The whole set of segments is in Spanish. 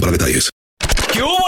para detalles. ¿Qué hubo,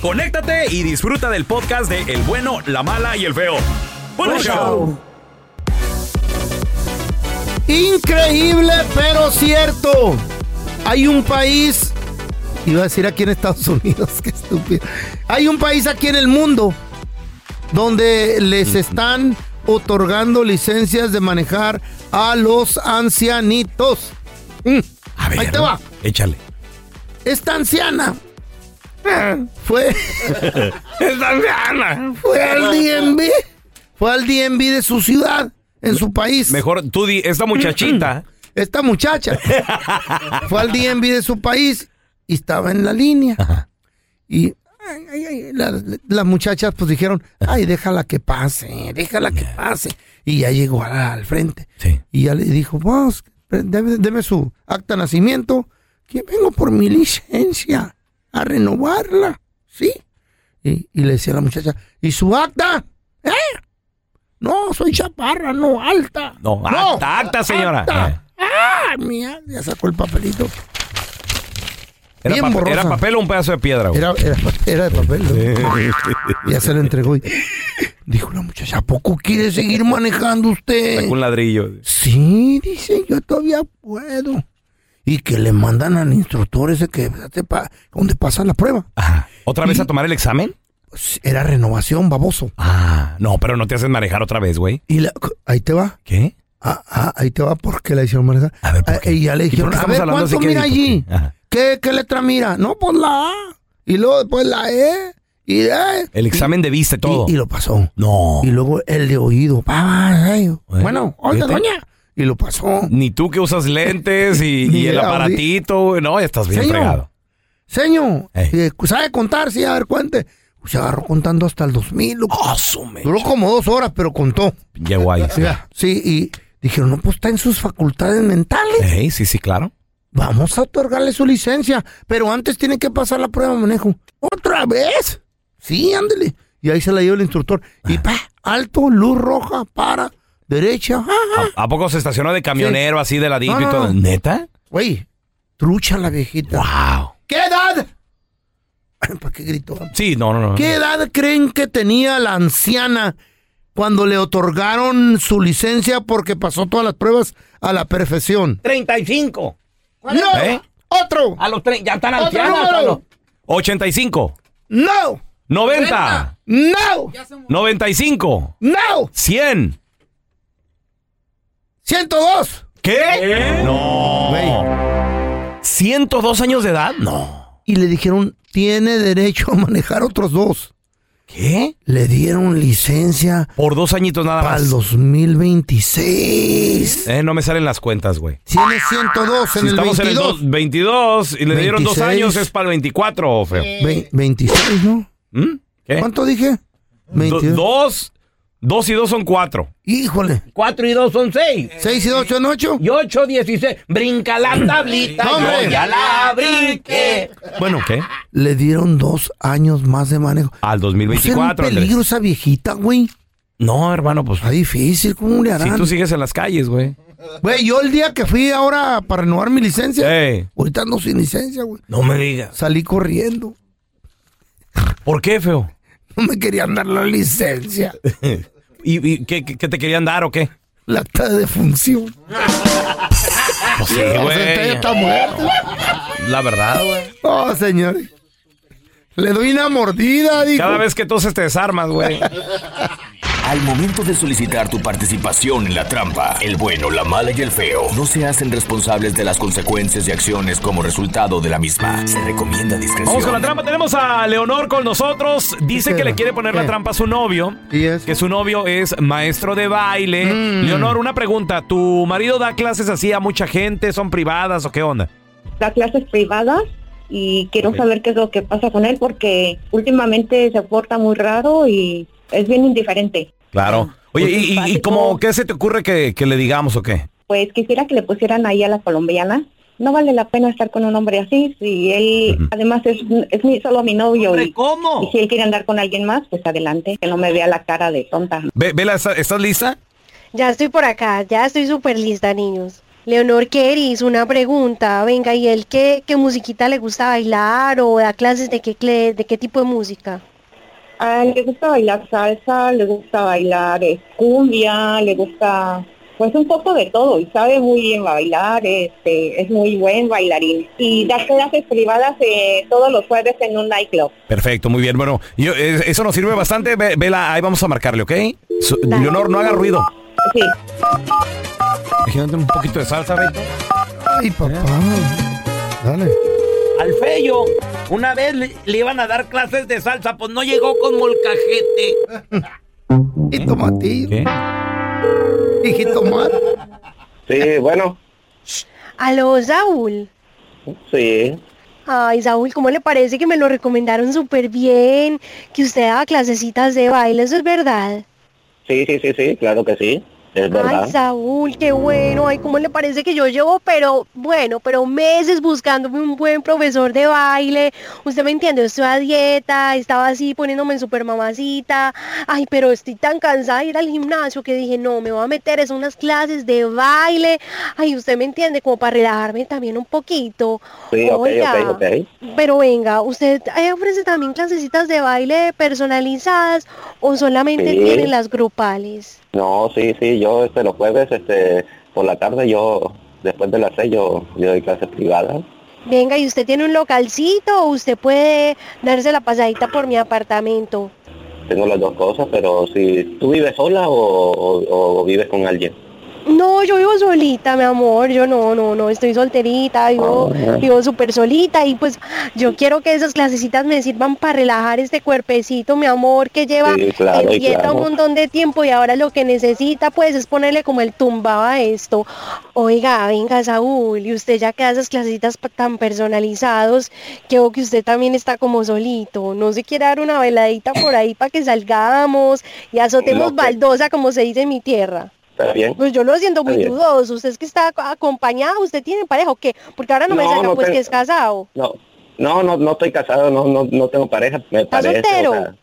conéctate y disfruta del podcast de El bueno, la mala y el feo. ¡Buen show. Increíble, pero cierto. Hay un país, iba a decir aquí en Estados Unidos, qué estúpido. Hay un país aquí en el mundo donde les están otorgando licencias de manejar a los ancianitos. Mm, A ver, Ahí te va. Échale. Esta anciana fue. Fue al DMV. Fue al DMV de su ciudad, en su país. Mejor tú di, esta muchachita. Esta muchacha fue al DMV de su país y estaba en la línea. Y ay, ay, ay, la- las muchachas pues dijeron, ay, déjala que pase, déjala que pase. Y ya llegó al, al frente. Sí. Y ya le dijo, vos, deme, deme su acta de nacimiento, que vengo por mi licencia a renovarla, ¿sí? Y, y le decía a la muchacha, ¿y su acta? ¿Eh? No, soy chaparra, no alta. No, acta, acta, señora. acta. Ah, mía, ya sacó el papelito. Era, Bien pa- borrosa. ¿Era papel o un pedazo de piedra, güey? Era, era, era de papel. ¿no? Ya se lo entregó y dijo la muchacha, ¿a poco quiere seguir manejando usted? Sacó un ladrillo. Sí, dice, yo todavía puedo. Y que le mandan al instructor ese que dónde pasa la prueba. Ajá. ¿Otra vez Y- a tomar el examen? Pues, era renovación, baboso. Ah, no, pero no te hacen manejar otra vez, güey. Y la- ahí te va. ¿Qué? Ah, ah, ahí te va porque la hicieron manejar. A ver, ¿por Ah, qué? Y ya le ¿Y dijeron, a ver, ¿cuánto mira allí? qué? ¿Qué, ¿Qué letra mira? No, pues la A. Y luego después la E. Y E. El examen de vista y todo. Y, y lo pasó. No. Y luego el de oído. Bueno, oiga, doña. Y lo pasó. Ni tú que usas lentes y, el aparatito, güey. No, ya estás bien Señor. fregado. Señor, eh, ¿sabe contar? Sí, a ver, cuente. Se agarró contando hasta el 2000. loco. Ah, su mecha. Duró como dos horas, pero contó. Llegó ahí. sí. Sí, y dijeron, no, pues está en sus facultades mentales. Ey, sí, sí, claro. Vamos a otorgarle su licencia, pero antes tiene que pasar la prueba de manejo. ¿Otra vez? Sí, ándele. Y ahí se la dio el instructor. Y pa, alto, luz roja, para, derecha. ah, ah. ¿A, a poco se estacionó de camionero así de ladito No, y todo? ¿Neta? Güey, trucha la viejita. Wow. ¿Qué edad? ¿Para qué gritó? Sí, no, no, no. ¿Qué edad creen que tenía la anciana cuando le otorgaron su licencia porque pasó todas las pruebas a la perfección? 35. ¡No! ¿Eh? ¡Otro! A los tre- ya están ¡Otro ancianas. a número! los- 85. ¡No! 90. ¡No! 95. ¡No! 100. ¡102! ¿Qué? No. Güey. ¿102 años de edad? No. Y le dijeron, tiene derecho a manejar otros dos. ¿Qué? Le dieron licencia Por dos añitos nada para el más. 2026. Eh, no me salen las cuentas, güey. Tiene 102 en Si el estamos 22. en el dos- 22 y le dieron dos 26. años, es para el 24, feo. Ve- 26, ¿no? ¿Mm? ¿Qué? ¿Cuánto dije? Do- 22. dos, dos y dos son cuatro. Híjole. 4 y 2 son 6. 6 y 8 en 8. Y 8, 16. Brinca la tablita. No, hombre. yo ya la brinqué. Bueno, ¿Qué? le dieron dos años más de manejo. Al Pues era 2024. un Andrés. peligro esa viejita, güey. No, hermano, pues Está difícil, ¿cómo le si harán? tú sigues en las calles, güey. Güey, yo el día que fui ahora para renovar mi licencia, ahorita ando sin licencia, güey. no me digas. Salí corriendo. ¿Por qué, feo? No me querían dar la licencia. ¿Y, y qué, te querían dar o qué? La acta de defunción. Pues sí, güey. está muerta. la verdad, güey. Oh, señores. Le doy una mordida, dijo. Cada vez que toses te desarmas, güey. Al momento de solicitar tu participación en la trampa, el bueno, la mala y el feo no se hacen responsables de las consecuencias y acciones como resultado de la misma. Se recomienda discreción. Vamos con la trampa. Tenemos a Leonor con nosotros. Dice que le quiere poner la trampa a su novio. ¿Y? Que su novio es maestro de baile. Mm. Leonor, una pregunta. ¿Tu marido da clases así a mucha gente? ¿Son privadas o qué onda? da clases privadas y quiero saber qué es lo que pasa con él porque últimamente se porta muy raro y es bien indiferente. Claro. Oye, Pues ¿y, y- cómo, qué se te ocurre que, que le digamos o qué? Pues quisiera que le pusieran ahí a la colombiana. No vale la pena estar con un hombre así si él además es, es mi, solo mi novio y, ¿cómo? y si él quiere andar con alguien más, pues adelante, que no me vea la cara de tonta. Ve, Vela, ¿estás, lista? Ya estoy por acá, ya estoy súper lista, niños. Leonor Keris, una pregunta. Venga, ¿y él qué, qué musiquita le gusta bailar o da clases de qué, de qué tipo de música? A él le gusta bailar salsa, le gusta bailar eh, cumbia, le gusta pues un poco de todo y sabe muy bien bailar, este, es muy buen bailarín. Y da clases privadas eh, todos los jueves en un nightclub. Perfecto, muy bien. Bueno, yo- eh, eso nos sirve bastante. Ve- Vela, ahí vamos a marcarle, ¿ok? Su-. Leonor, no haga ruido. Sí, Imagínate un poquito de salsa, Beto. Ay, papá. Dale. Al feo, una vez le, le iban a dar clases de salsa, pues no llegó con molcajete. Y tomatillo. ¿Qué? Y jitomate. Sí, bueno, Aló, Saúl. sí. Ay, Saúl, ¿cómo le parece que me lo recomendaron súper bien? Que usted daba clasecitas de baile, ¿eso es verdad? Sí, sí, sí, sí, claro que sí. Es verdad. Ay, Saúl, qué bueno. Ay, ¿cómo le parece que yo llevo, pero bueno, pero meses buscándome un buen profesor de baile? Usted me entiende, yo estoy a dieta, estaba así poniéndome en super mamacita. Ay, pero estoy tan cansada de ir al gimnasio que dije, no, me voy a meter es unas clases de baile. Ay, usted me entiende, como para relajarme también un poquito. Sí, Oiga, ok, ok. Pero venga, ¿usted eh, ofrece también clasecitas de baile personalizadas o solamente Sí. tiene las grupales? No, sí, sí, yo este, los jueves, este, por la tarde, yo, después de las seis, yo, yo doy clases privadas. Venga, ¿y usted tiene un localcito o usted puede darse la pasadita por mi apartamento? Tengo las dos cosas, pero si tú vives sola o, o- o vives con alguien. No, yo vivo solita, mi amor, yo no, no, no, estoy solterita, vivo, Ah. vivo súper solita y pues yo quiero que esas clasecitas me sirvan para relajar este cuerpecito, mi amor, que lleva Sí, claro, en dieta claro. un montón de tiempo y ahora lo que necesita pues es ponerle como el tumbado a esto. Oiga, venga Saúl, y usted ya que da esas clasecitas tan personalizados, creo que usted también está como solito, no se quiere dar una veladita por ahí para que salgamos y azotemos No, baldosa como se dice en mi tierra. ¿Está bien? Pues yo lo siento muy dudoso. Usted es que está ac- acompañado, usted tiene pareja o qué? Porque ahora no, me No, saca no pues tengo- que es casado. No, no, no, no estoy casado, no, no, no tengo pareja, me ¿Está parece. soltero? o sea,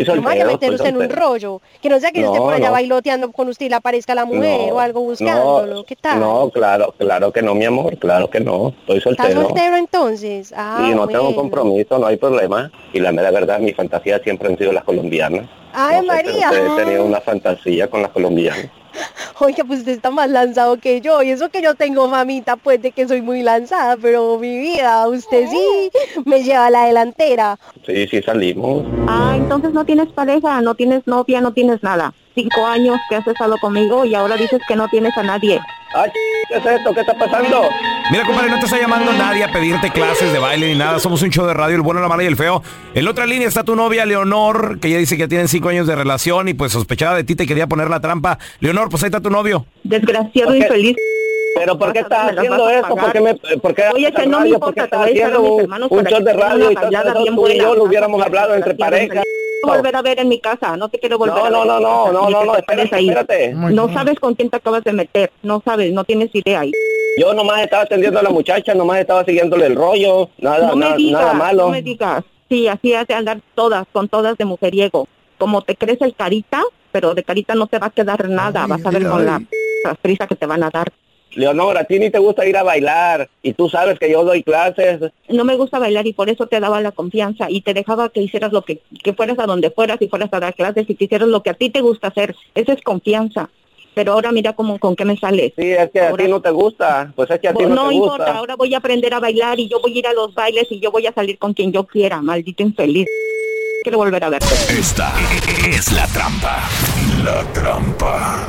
estoy No me vaya a soltero, meter usted en un soltero. rollo. Que no sea que No, por allá no. bailoteando con usted y le aparezca la mujer No, o algo buscándolo. ¿Qué tal? No, claro, claro que no, mi amor, claro que no. Estoy ¿Está soltero. soltero entonces? Ah, y no tengo bueno. compromiso, no hay problema. Y la mera verdad, mi fantasía siempre han sido las colombianas. Ay, No sé, pero María. usted he tenido una fantasía con las colombianas. Oiga, pues usted está más lanzado que yo. Y eso que yo tengo famita, pues, de que soy muy lanzada. Pero mi vida, usted sí me lleva a la delantera. Sí, sí salimos. Ah, entonces no tienes pareja, no tienes novia, no tienes nada. Cinco años que has estado conmigo y ahora dices que no tienes a nadie. Ay, ¿qué es esto? ¿Qué está pasando? Mira, compadre, no te está llamando nadie a pedirte clases de baile ni nada. Somos un show de radio, el bueno, la mala y el feo. En la otra línea está tu novia, Leonor, que ella dice que tienen cinco años de relación y pues sospechaba de ti, te quería poner la trampa. Leonor, pues ahí está tu novio. Desgraciado ¿Por qué? infeliz. ¿Pero por qué estás haciendo pagar. ¿Por qué, me, por qué Oye, que no me radio? ¿Por qué importa, te estás voy a echar a haciendo mis un, hermanos un show de radio y todo eso? bien Tú y yo lo hubiéramos hablado entre parejas. No volver a ver en mi casa, no te quiero volver No, a no, ver. no, no, no, no, no, te espérate, espérate. No sabes con quién te acabas de meter, no sabes, no tienes idea ahí. Yo nomás estaba atendiendo a la muchacha, nomás estaba siguiéndole el rollo, nada, no me nada, digas, nada malo. no me digas. Sí, así has de andar todas, con todas de mujeriego. Como te crees el carita, pero de carita no te va a quedar nada, Ay, vas a ver con la p- prisa que te van a dar. Leonora, a ti ni te gusta ir a bailar y tú sabes que yo doy clases. No me gusta bailar y por eso te daba la confianza y te dejaba que hicieras lo que, que fueras a donde fueras y fueras a dar clases y que hicieras lo que a ti te gusta hacer. Eso es confianza. Pero ahora mira cómo con qué me sales. Sí, es que a ti no te gusta, pues es que a ti no, no te importa, gusta. ahora voy a aprender a bailar y yo voy a ir a los bailes y yo voy a salir con quien yo quiera, maldito infeliz. Quiero volver a verte. Esta es la trampa. La trampa.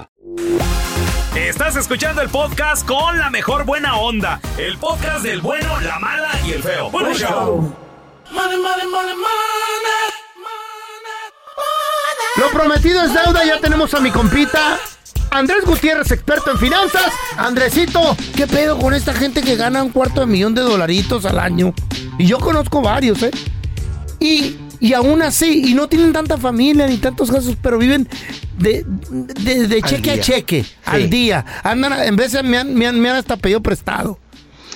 Estás escuchando el podcast con la mejor buena onda. El podcast del bueno, la mala y el feo. Bueno, show. Lo prometido es deuda, ya tenemos a mi compita. Andrés Gutiérrez, experto en finanzas. Andresito, ¿qué pedo con esta gente que gana un cuarto de millón de dolaritos al año? Y yo conozco varios, ¿eh? Y, y aún así, y no tienen tanta familia ni tantos gastos, pero viven de, de- de Al cheque a cheque, Sí. al día. Andan, en vez de me han, me han, me han hasta pedido prestado.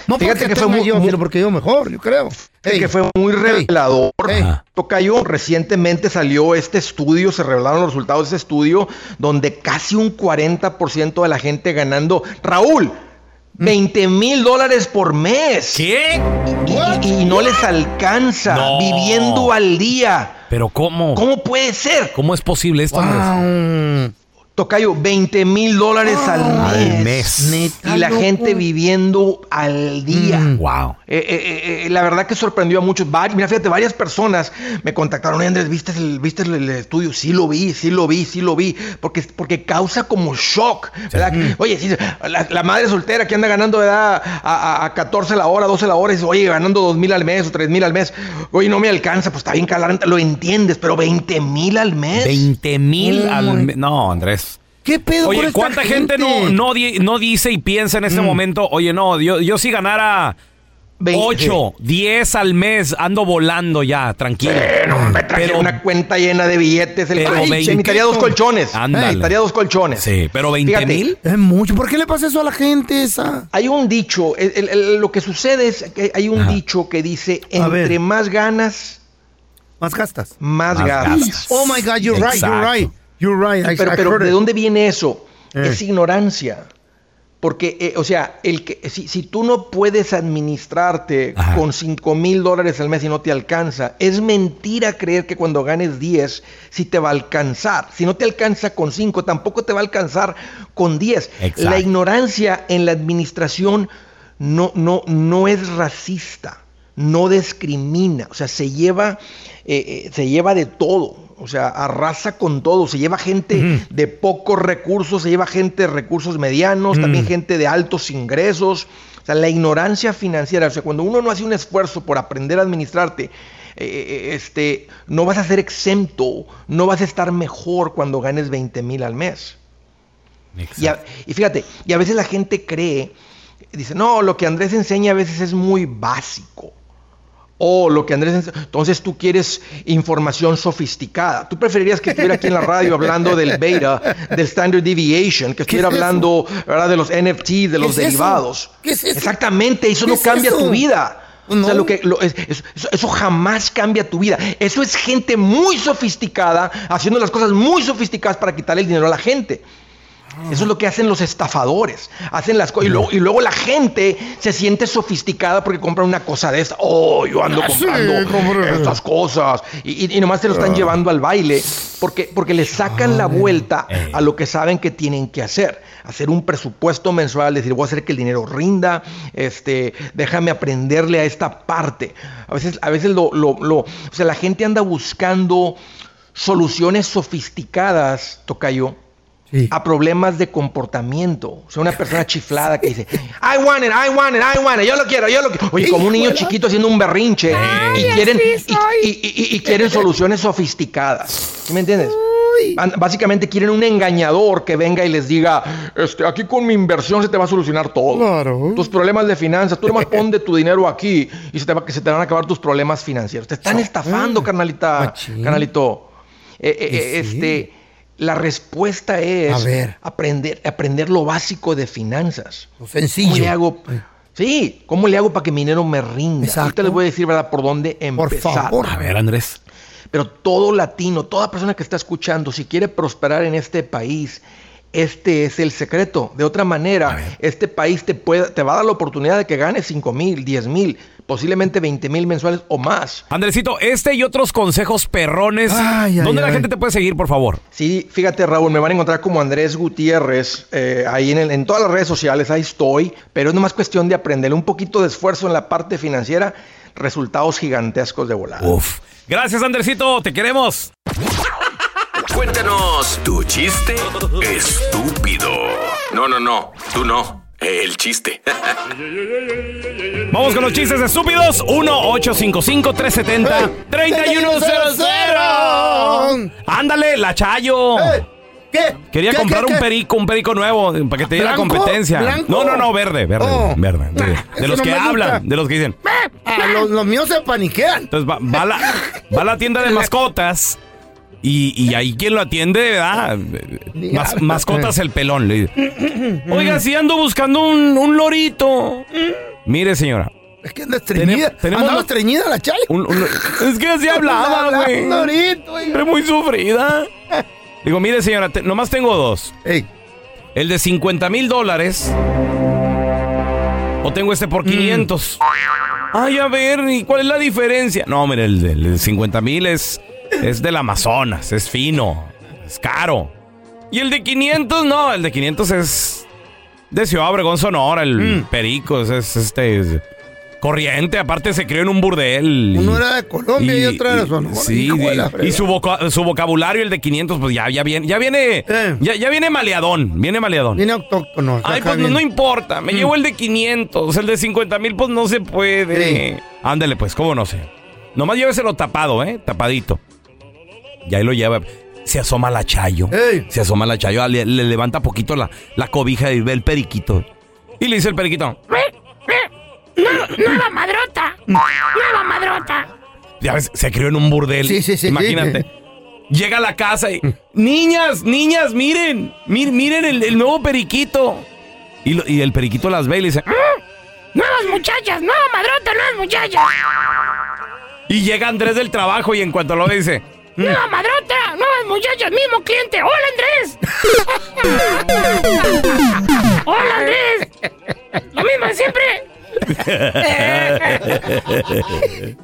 No Fíjate porque que fue muy- yo, muy- sino porque yo mejor, yo creo. Ey. que fue muy revelador. Tocayo, recientemente salió este estudio, se revelaron los resultados de este estudio, donde casi un 40% de la gente ganando. Raúl, 20 mil dólares por mes. ¿Qué? Y, y- y no les alcanza, No. viviendo al día. Pero ¿cómo? ¿Cómo puede ser? ¿Cómo es posible esto, Andrés? Tocayo, 20 mil dólares al mes. Al mes. Y la loco. gente viviendo al día. wow. Eh, eh, eh, eh, la verdad que sorprendió a muchos. Mira, fíjate, varias personas me contactaron. "Oye, Andrés, ¿viste el, ¿viste el, el estudio? Sí lo vi, sí lo vi, sí lo vi. Porque, porque causa como shock. ¿verdad? Oye, sí, la, la madre soltera que anda ganando ¿verdad? A, a- a 14 la hora, 12 la hora, y dice, oye, ganando 2 mil al mes o 3 mil al mes. Oye, no me alcanza, pues está bien calante, lo entiendes, pero 20 mil al mes. 20 mil al mes. No, Andrés. ¿Qué pedo Oye, con esta ¿cuánta gente, gente? no, no, di- no dice y piensa en este momento? Oye, no, yo, yo si ganara 8, 10 al mes, ando volando ya, tranquilo. Me traje una cuenta llena de billetes. El pero Ay, 20 necesitaría dos colchones. Ándale. Necesitaría dos colchones. Sí, pero 20 Fíjate, mil. Es mucho. ¿Por qué le pasa eso a la gente esa? Hay un dicho, el- el- el- lo que sucede es que hay un dicho que dice, A ver. entre más ganas, más gastas. Más, Más gastas. gastas. Oh my God, you're right, you're right. You're right. I- pero I pero heard ¿de it. dónde viene eso? Eh. Es ignorancia. Porque, eh, o sea, el que, si, si tú no puedes administrarte con 5 mil dólares al mes y no te alcanza, es mentira creer que cuando ganes 10, si te va a alcanzar. Si no te alcanza con 5, tampoco te va a alcanzar con 10. Exacto. La ignorancia en la administración no, no, no es racista, no discrimina, o sea, se lleva, eh, eh, se lleva de todo. O sea, arrasa con todo. Se lleva gente de pocos recursos, se lleva gente de recursos medianos, también gente de altos ingresos. O sea, la ignorancia financiera. O sea, cuando uno no hace un esfuerzo por aprender a administrarte, eh, este, no vas a ser exento, no vas a estar mejor cuando ganes 20 mil al mes. Y, a- y fíjate, y a veces la gente cree, dice, no, lo que Andrés enseña a veces es muy básico. O lo que Andrés entonces tú quieres información sofisticada. Tú preferirías que estuviera aquí en la radio hablando del beta, del standard deviation, que estuviera es hablando ¿verdad? de los NFT, de los es eso? derivados. ¿Qué es eso? Exactamente, eso ¿Qué no cambia eso? tu vida. O sea, lo que, lo- es- es- eso, eso jamás cambia tu vida. Eso es gente muy sofisticada, haciendo las cosas muy sofisticadas para quitarle el dinero a la gente. Eso es lo que hacen los estafadores. Hacen las cosas. Y luego, y luego la gente se siente sofisticada porque compra una cosa de esta. Oh, yo ando Ah, sí, comprando estas cosas. Y, y- y nomás se lo están Ah. llevando al baile porque, porque le sacan la vuelta a lo que saben que tienen que hacer. Hacer un presupuesto mensual, decir, voy a hacer que el dinero rinda, este, déjame aprenderle a esta parte. A veces, a veces lo, lo- lo- o sea, la gente anda buscando soluciones sofisticadas, Tocayo, a problemas de comportamiento. O sea, una persona chiflada que dice, I want it, I want it, I want it, yo lo quiero, yo lo quiero. Oye, como un niño chiquito haciendo un berrinche y quieren, y, y- y- y quieren soluciones sofisticadas. ¿Sí me entiendes? Básicamente quieren un engañador que venga y les diga, este, aquí con mi inversión se te va a solucionar todo. Tus problemas de finanzas, tú nomás pon de tu dinero aquí y se te, va- que se te van a acabar tus problemas financieros. Te están estafando, carnalita, carnalito. Eh, eh, eh, este, la respuesta es A ver. aprender, aprender lo básico de finanzas. Lo sencillo. ¿Cómo le hago? Sí, ¿cómo le hago para que mi dinero me rinda? Ahorita les voy a decir, ¿verdad? Por dónde empezar. favor. A ver, Andrés. Pero todo latino, toda persona que está escuchando, si quiere prosperar en este país, este es el secreto. De otra manera, este país te, puede, te va a dar la oportunidad de que ganes 5 mil, 10 mil, posiblemente 20 mil mensuales o más. Andresito, este y otros consejos perrones. Ay, ay, ¿Dónde la ay. gente te puede seguir, por favor? Sí, fíjate Raúl, me van a encontrar como Andrés Gutiérrez, eh, ahí en, el- en todas las redes sociales, ahí estoy, pero es nomás cuestión de aprender un poquito de esfuerzo en la parte financiera, resultados gigantescos de volada. Uf. Gracias, Andresito. Te queremos. Cuéntanos tu chiste estúpido. No, no, no, tú no. El chiste. Vamos con los chistes estúpidos. 1-855-370-3100. Ándale, la Chayo. ¿Qué? Quería ¿Qué, comprar qué, un qué? perico, un perico nuevo para que te diera competencia. ¿Blanco? No, no, no, verde, verde, Oh. verde. De, los no que gusta. hablan, de los que dicen. Ah, los, los míos se paniquean. Entonces va, va la, va a la tienda de mascotas y, y ahí quien lo atiende, ¿verdad? Mas- mascotas el pelón. Le dice, Oiga, si ando buscando un, un lorito. Mire, señora. Es que anda estreñida. Tenem- tenemos Andaba estreñida la un- un- es que así hablaba, güey. Era muy sufrida. Digo, mire, señora, te- nomás tengo dos. El de 50 mil dólares. O tengo este por 500. Ay, a ver, ¿y cuál es la diferencia? No, mire, el de, el de 50 mil es, es del Amazonas, es fino, es caro. Y el de 500, no, el de 500 es de Ciudad Obregón, Sonora, el perico, es, es, este... es corriente, aparte se crió en un burdel. Uno era de Colombia y, otro era de Sonora. Sí, y- y, su, voca- su vocabulario, el de 500, pues ya, ya viene, ya viene, ya, ya viene maleadón, viene maleadón. Viene autóctono. Ay, pues no, importa, me Mm. llevo el de 500, el de 50 mil, pues no se puede. Ándale, pues, ¿cómo no sé? Nomás lléveselo tapado, ¿eh? Tapadito. Y ahí lo lleva. Se asoma la chayo. Se asoma la chayo, le, le levanta poquito la, la cobija y ve el periquito. Y le dice el periquito, Nueva madrota. Nueva madrota. ya ves, se crió en un burdel. Sí, sí, sí, Imagínate. sí. Llega a la casa y. Niñas, niñas, miren. mir- miren el, el nuevo periquito. Y, lo- y el periquito las ve y le dice. Nuevas muchachas. Nueva madrota. Nuevas muchachas. Y llega Andrés del trabajo y en cuanto lo ve dice. Nueva madrota. Nuevas muchachas. Mismo cliente. Hola, Andrés. Hola, Andrés. Lo mismo siempre.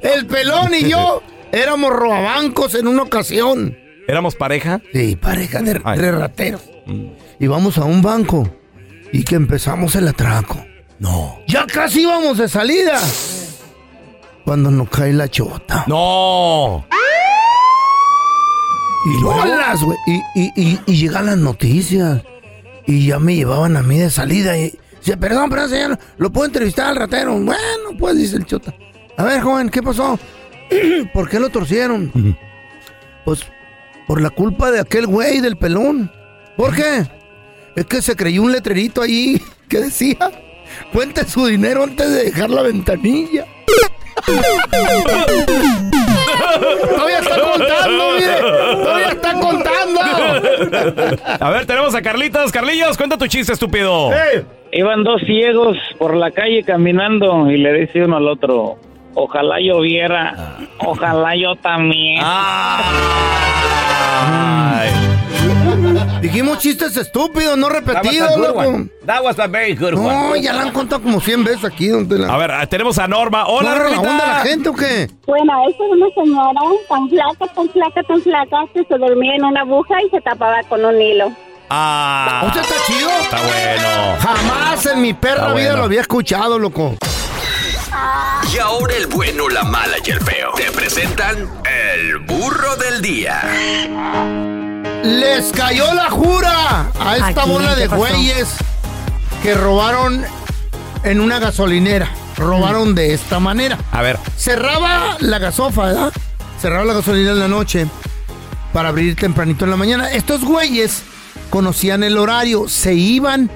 El pelón y yo éramos robabancos en una ocasión. ¿Éramos pareja? Sí, pareja de, rateros. Y vamos a un banco y que empezamos el atraco. No. Ya casi íbamos de salida. Cuando nos cae la chota. No. Y bolas, güey. Y, y, y, y llegan las noticias. Y ya me llevaban a mí de salida. Y dice, perdón, perdón, señor. ¿Lo puedo entrevistar al ratero? Bueno, pues, dice el chota. A ver, joven, ¿qué pasó? ¿Por qué lo torcieron? Pues, por la culpa de aquel güey del pelón. ¿Por qué? Es que se creyó un letrerito ahí que decía, cuente su dinero antes de dejar la ventanilla. Todavía está contando, mire. Todavía está contando. A ver, tenemos a Carlitos. Carlillos, cuenta tu chiste, estúpido. Iban dos ciegos por la calle caminando y le dice uno al otro, ojalá yo viera, ojalá yo también. Ay. Dijimos chistes estúpidos, no That was a repetidos, loco. That was a very good No, one. ya la han contado como 100 veces aquí. Donde la... A ver, tenemos a Norma. Hola, ¿No agarra la onda la gente o qué? Bueno, esa es una señora tan flaca, tan flaca, tan flaca que se dormía en una aguja y se tapaba con un hilo. Ah. ¿Usted está chido? Está bueno. Jamás en mi perra Está vida bueno. lo había escuchado, loco. Y ahora el bueno, la mala y el feo. Te presentan el burro del día. Les cayó la jura a esta Aquí, bola ¿qué de güeyes que robaron en una gasolinera. Robaron de esta manera. A ver. Cerraba la gasofa, ¿verdad? Cerraba la gasolinera en la noche para abrir tempranito en la mañana. Estos güeyes conocían el horario, se iban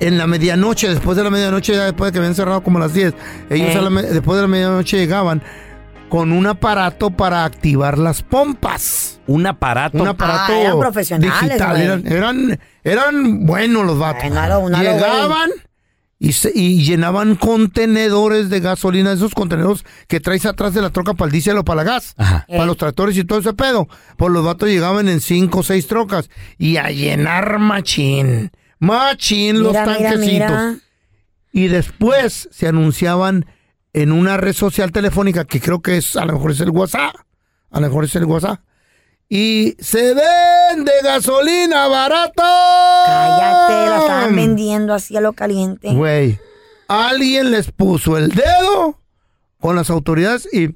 en la medianoche, después de la medianoche, ya después de que habían cerrado como a las 10. Ellos a la después de la medianoche llegaban con un aparato para activar las pompas. Un aparato. Un aparato Ah, eran profesionales, digital. Eran, eran, eran buenos los vatos. Ay, no lo, Llegaban y, se- y llenaban contenedores de gasolina, esos contenedores que traes atrás de la troca para el diésel o para la gas, para los tractores y todo ese pedo. Pues los vatos llegaban en cinco o seis trocas y a llenar machín. Machín los Mira, mira, tanquecitos. mira. Y después se anunciaban en una red social telefónica que creo que es, a lo mejor es el WhatsApp. A lo mejor es el WhatsApp. Y se vende gasolina barato. Cállate, la estaban vendiendo así a lo caliente. Güey, alguien les puso el dedo con las autoridades y...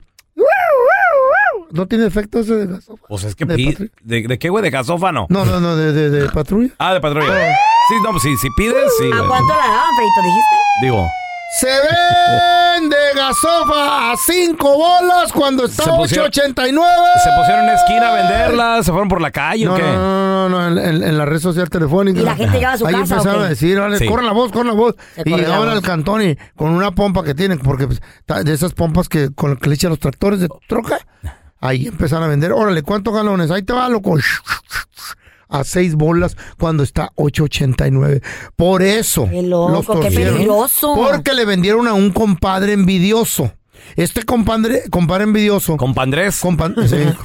¿No tiene efecto ese de gasofa? Pues es que ¿De pi-? ¿De, de qué, güey? ¿De gasófano? No, no, no, de, de- de patrulla. Ah, de patrulla. Sí, no, pues sí, si pides, sí. ¿A cuánto la daban, Feito, dijiste? Digo, Se vende gasofa a cinco bolas cuando está Se pusieron- 8.89. ¿se pusieron en esquina a venderla? ¿Se fueron por la calle o qué? no, no, no, no, en, en- en la red social telefónica. ¿Y la gente llegaba a su Ahí casa o empezaron a decir, vale, Sí. corran la voz, corran la voz. Se Y llegaban al cantón y con una pompa que tienen, porque pues, de esas pompas que con las que le echan los tractores de troca, ahí empezaron a vender. Órale, ¿cuántos galones? Ahí te va, loco. A seis bolas cuando está 8.89. Por eso Qué loco, los qué torcieron. peligroso. Porque le vendieron a un compadre envidioso. Este compadre, compadre envidioso. ¿Compandrés? Compa- sí.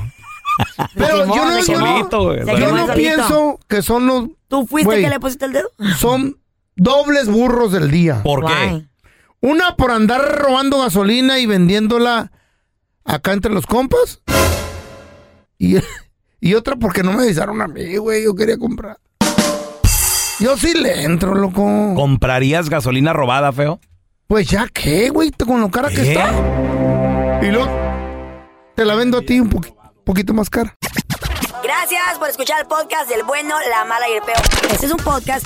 Pero quemó, yo no, yo no- yo no pienso que son los. ¿Tú fuiste que le pusiste el dedo? Son dobles burros del día. ¿Por qué? Una por andar robando gasolina y vendiéndola acá entre los compas. Y, y otra porque no me avisaron a mí, güey. Yo quería comprar. Yo sí le entro, loco. ¿Comprarías gasolina robada, feo? Pues ya qué, güey, con lo cara que está. Y luego te la vendo a ti un poqui- poquito más cara. Gracias por escuchar el podcast del bueno, la mala y el peor. Este es un podcast